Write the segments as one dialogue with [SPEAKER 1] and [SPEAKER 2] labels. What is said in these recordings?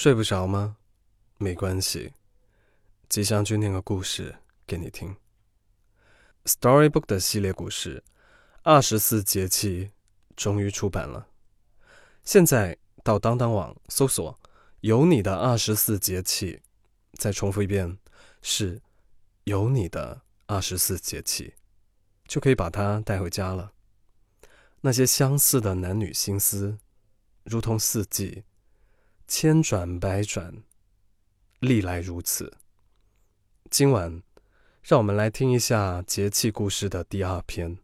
[SPEAKER 1] 睡不着吗？没关系，吉祥君念个故事给你听。Storybook 的系列故事《二十四节气》终于出版了，现在到当当网搜索“有你的二十四节气”，再重复一遍，是有你的二十四节气，就可以把它带回家了。那些相似的男女心思，如同四季。千转百转，历来如此。今晚，让我们来听一下节气故事的第二篇《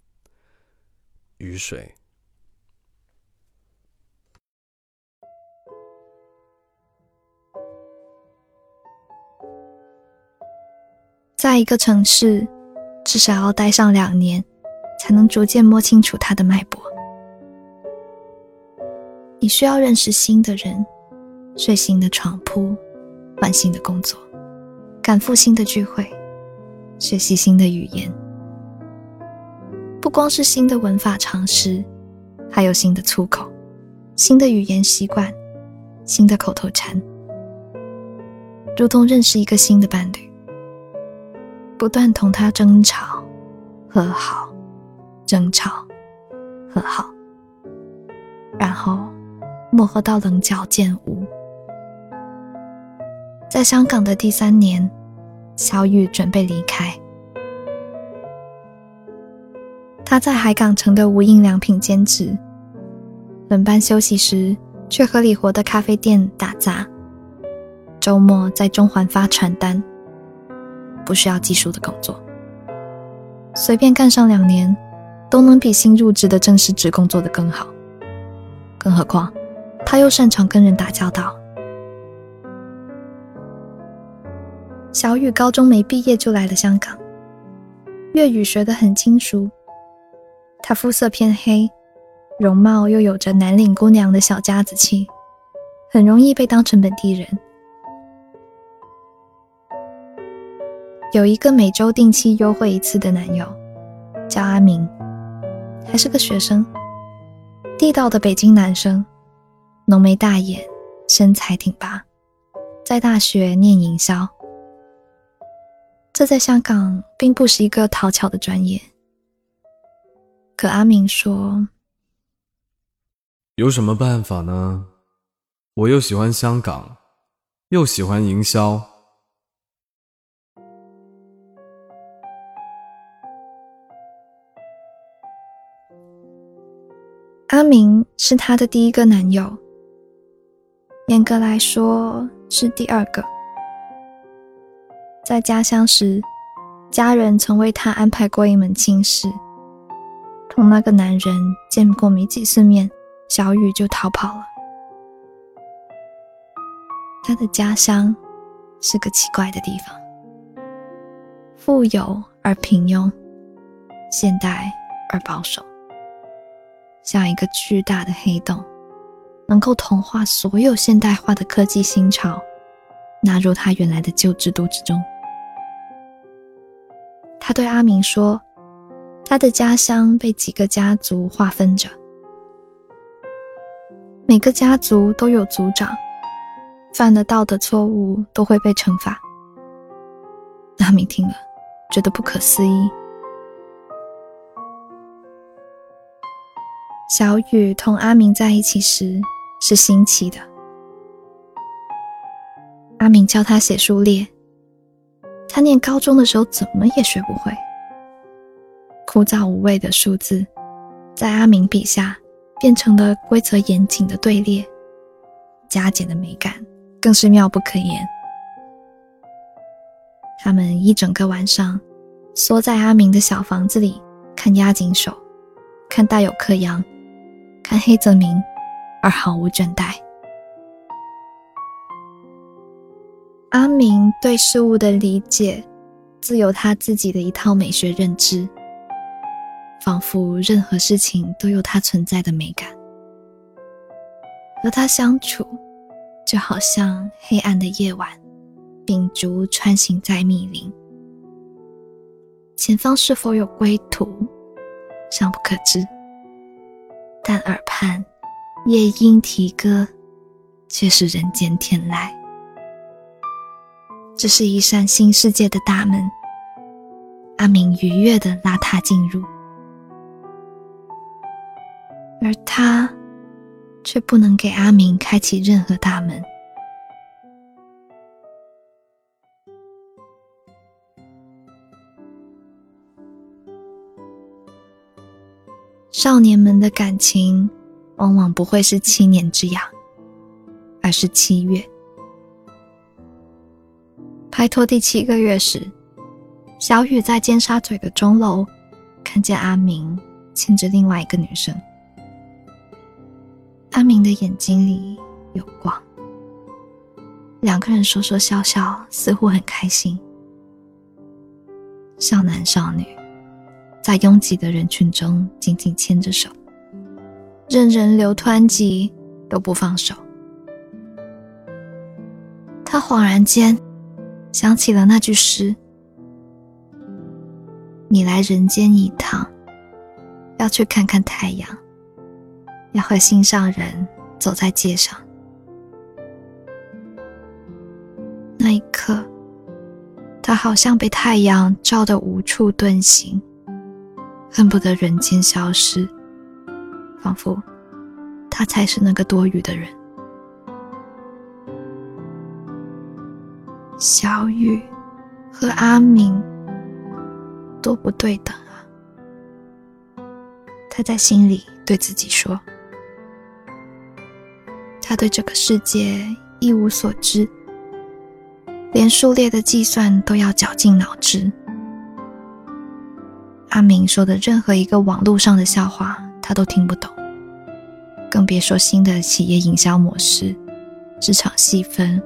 [SPEAKER 1] 雨水》。
[SPEAKER 2] 在一个城市，至少要待上两年，才能逐渐摸清楚它的脉搏。你需要认识新的人。睡新的床铺，换新的工作，赶赴新的聚会，学习新的语言。不光是新的文法常识，还有新的粗口，新的语言习惯，新的口头禅，如同认识一个新的伴侣，不断同他争吵、和好、争吵、和好，然后磨合到棱角渐无。在香港的第三年，小雨准备离开。他在海港城的无印良品兼职，轮班休息时去和里活的咖啡店打杂，周末在中环发传单。不需要技术的工作，随便干上两年，都能比新入职的正式职工做得更好。更何况，他又擅长跟人打交道。小雨高中没毕业就来了香港，粤语学得很精熟。她肤色偏黑，容貌又有着南岭姑娘的小家子气，很容易被当成本地人。有一个每周定期幽会一次的男友，叫阿明，还是个学生，地道的北京男生，浓眉大眼，身材挺拔，在大学念营销。这在香港并不是一个讨巧的专业，可阿明说：“
[SPEAKER 1] 有什么办法呢？我又喜欢香港，又喜欢营销。”
[SPEAKER 2] 阿明是他的第一个男友，严格来说是第二个。在家乡时，家人曾为他安排过一门亲事。同那个男人见过没几次面，小雨就逃跑了。他的家乡是个奇怪的地方，富有而平庸，现代而保守，像一个巨大的黑洞，能够同化所有现代化的科技新潮，纳入他原来的旧制度之中。他对阿明说：“他的家乡被几个家族划分着，每个家族都有族长，犯了道德错误都会被惩罚。”阿明听了，觉得不可思议。小雨同阿明在一起时是新奇的，阿明教他写数列。他念高中的时候怎么也学不会，枯燥无味的数字，在阿明笔下变成了规则严谨的队列，加减的美感更是妙不可言。他们一整个晚上缩在阿明的小房子里看押井守，看大有克洋，看黑泽明，而毫无倦怠。明对事物的理解，自有他自己的一套美学认知，仿佛任何事情都有它存在的美感。和他相处，就好像黑暗的夜晚，秉烛穿行在密林，前方是否有归途，尚不可知，但耳畔夜莺啼歌，却是人间天籁。这是一扇新世界的大门，阿明愉悦的拉他进入，而他却不能给阿明开启任何大门。少年们的感情，往往不会是七年之痒，而是七月。拍拖第七个月时，小雨在尖沙咀的钟楼看见阿明牵着另外一个女生。阿明的眼睛里有光，两个人说说笑笑，似乎很开心。少男少女在拥挤的人群中紧紧牵着手，任人流湍急都不放手。他恍然间。想起了那句诗：“你来人间一趟，要去看看太阳，要和心上人走在街上。”那一刻，他好像被太阳照得无处遁形，恨不得人间消失，仿佛他才是那个多余的人。小雨和阿明都不对等啊！他在心里对自己说：“他对这个世界一无所知，连数列的计算都要绞尽脑汁。阿明说的任何一个网络上的笑话，他都听不懂，更别说新的企业营销模式、市场细分、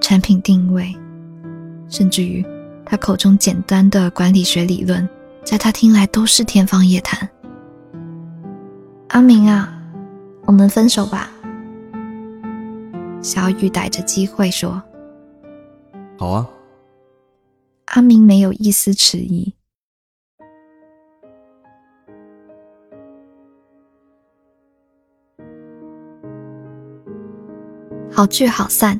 [SPEAKER 2] 产品定位。”甚至于，他口中简单的管理学理论，在他听来都是天方夜谭。阿明啊，我们分手吧。小雨逮着机会说：“
[SPEAKER 1] 好啊。”
[SPEAKER 2] 阿明没有一丝迟疑。好聚好散。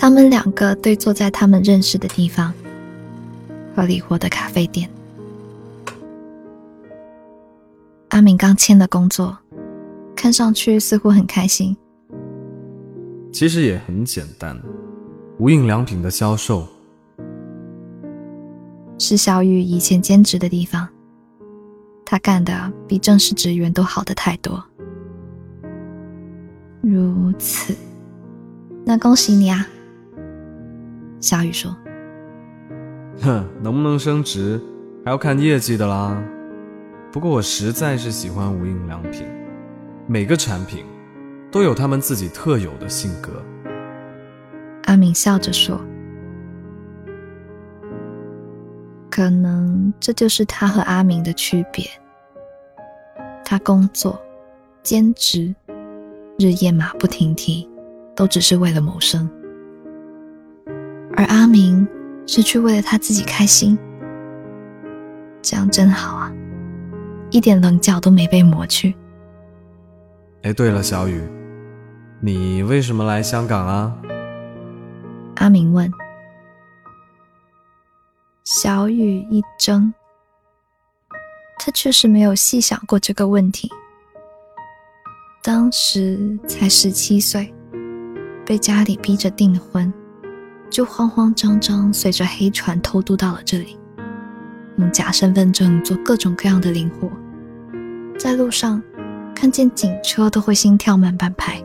[SPEAKER 2] 他们两个对坐在他们认识的地方，和里活的咖啡店。阿敏刚签了工作，看上去似乎很开心。
[SPEAKER 1] 其实也很简单，无印良品的销售
[SPEAKER 2] 是小雨以前兼职的地方，他干的比正式职员都好的太多。如此，那恭喜你啊！小雨说：“
[SPEAKER 1] 哼，能不能升职，还要看业绩的啦。不过我实在是喜欢无印良品，每个产品都有他们自己特有的性格。”
[SPEAKER 2] 阿明笑着说：“可能这就是他和阿明的区别。他工作、兼职，日夜马不停蹄，都只是为了谋生。”而阿明是去为了他自己开心，这样真好啊，一点棱角都没被磨去。
[SPEAKER 1] 哎，对了，小雨，你为什么来香港啊？
[SPEAKER 2] 阿明问。小雨一怔，他确实没有细想过这个问题。当时才十七岁，被家里逼着订婚。就慌慌张张随着黑船偷渡到了这里，用假身份证做各种各样的零活，在路上看见警车都会心跳慢半拍。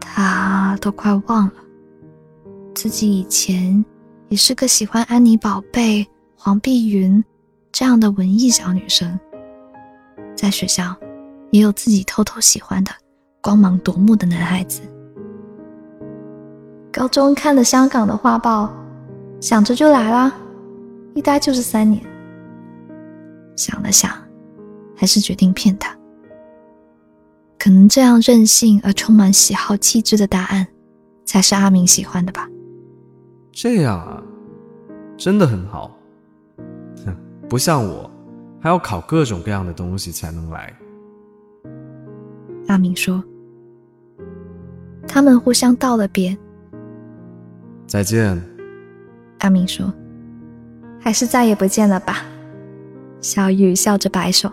[SPEAKER 2] 他都快忘了自己以前也是个喜欢安妮宝贝、黄碧云这样的文艺小女生，在学校也有自己偷偷喜欢的光芒夺目的男孩子。高中看了香港的画报，想着就来啦，一待就是三年。想了想，还是决定骗他。可能这样任性而充满喜好气质的答案，才是阿明喜欢的吧。
[SPEAKER 1] 这样啊，真的很好。哼，不像我，还要考各种各样的东西才能来。
[SPEAKER 2] 阿明说。他们互相道了别。
[SPEAKER 1] 再见。
[SPEAKER 2] 阿明说。还是再也不见了吧。小雨笑着摆手。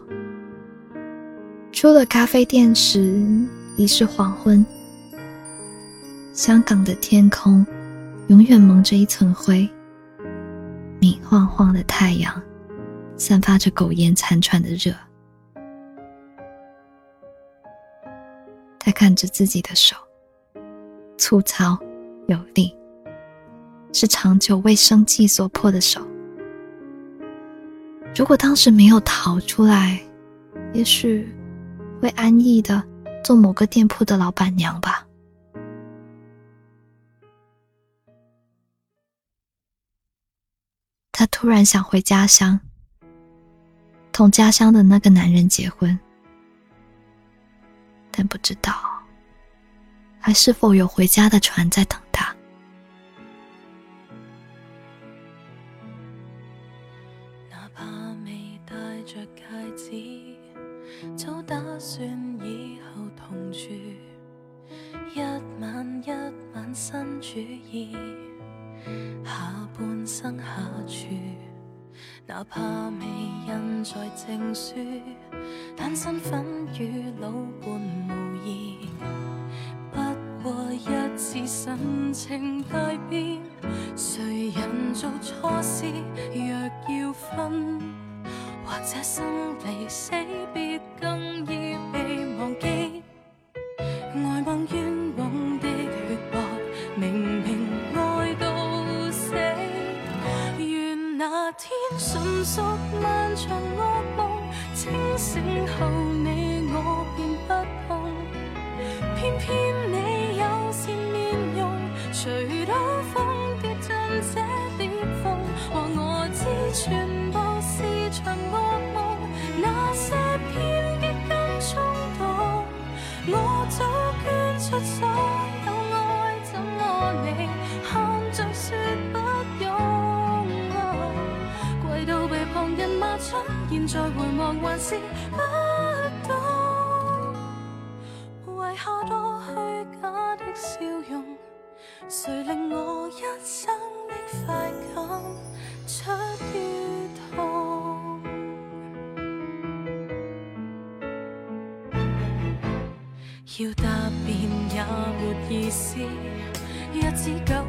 [SPEAKER 2] 出了咖啡店时，已是黄昏。香港的天空永远蒙着一层灰，明晃晃的太阳散发着苟延残喘的热。他看着自己的手，粗糙有力，是长久为生计所迫的手。如果当时没有逃出来，也许会安逸的做某个店铺的老板娘吧。他突然想回家乡，同家乡的那个男人结婚，但不知道还是否有回家的船在等他。
[SPEAKER 3] 着戒指，早打算以后同住一晚一晚新主意，下半生下注，哪怕未印在证书，但身份与老伴无异。不过一次神情大变，谁人做错事若要分？或者生离死别更易被忘记，爱望冤枉的血泊，明明爱到死，愿那天纯属漫长噩梦，清醒后你我便不痛，偏偏你友善面容，随到疯跌进这裂缝，和我知全。现在回望还是不懂。为何多虚假的笑容？谁令我一生的快感出于痛？要答辩。也没意思，日子久了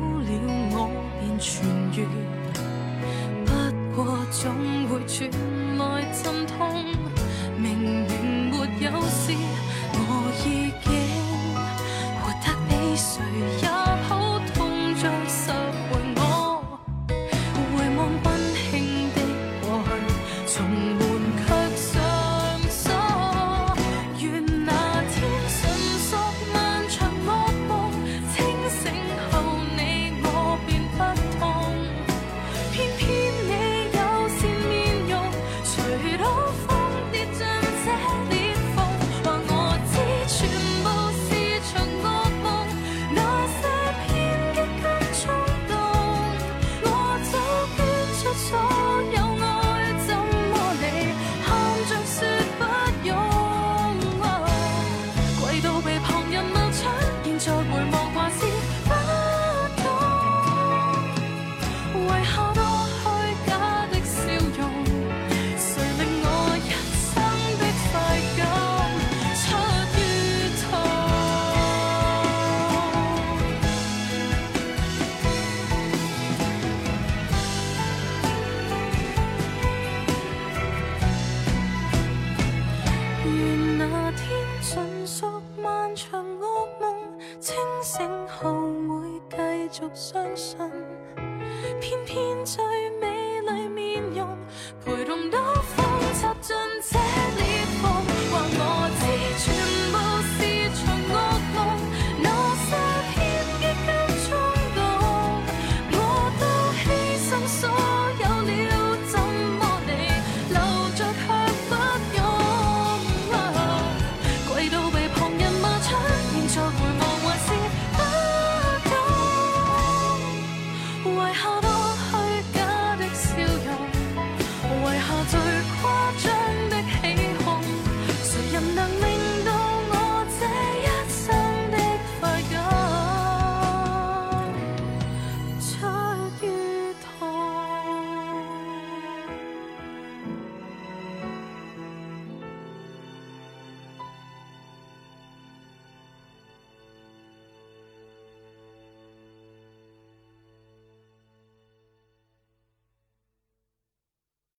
[SPEAKER 3] 我便痊愈。总会传来阵痛，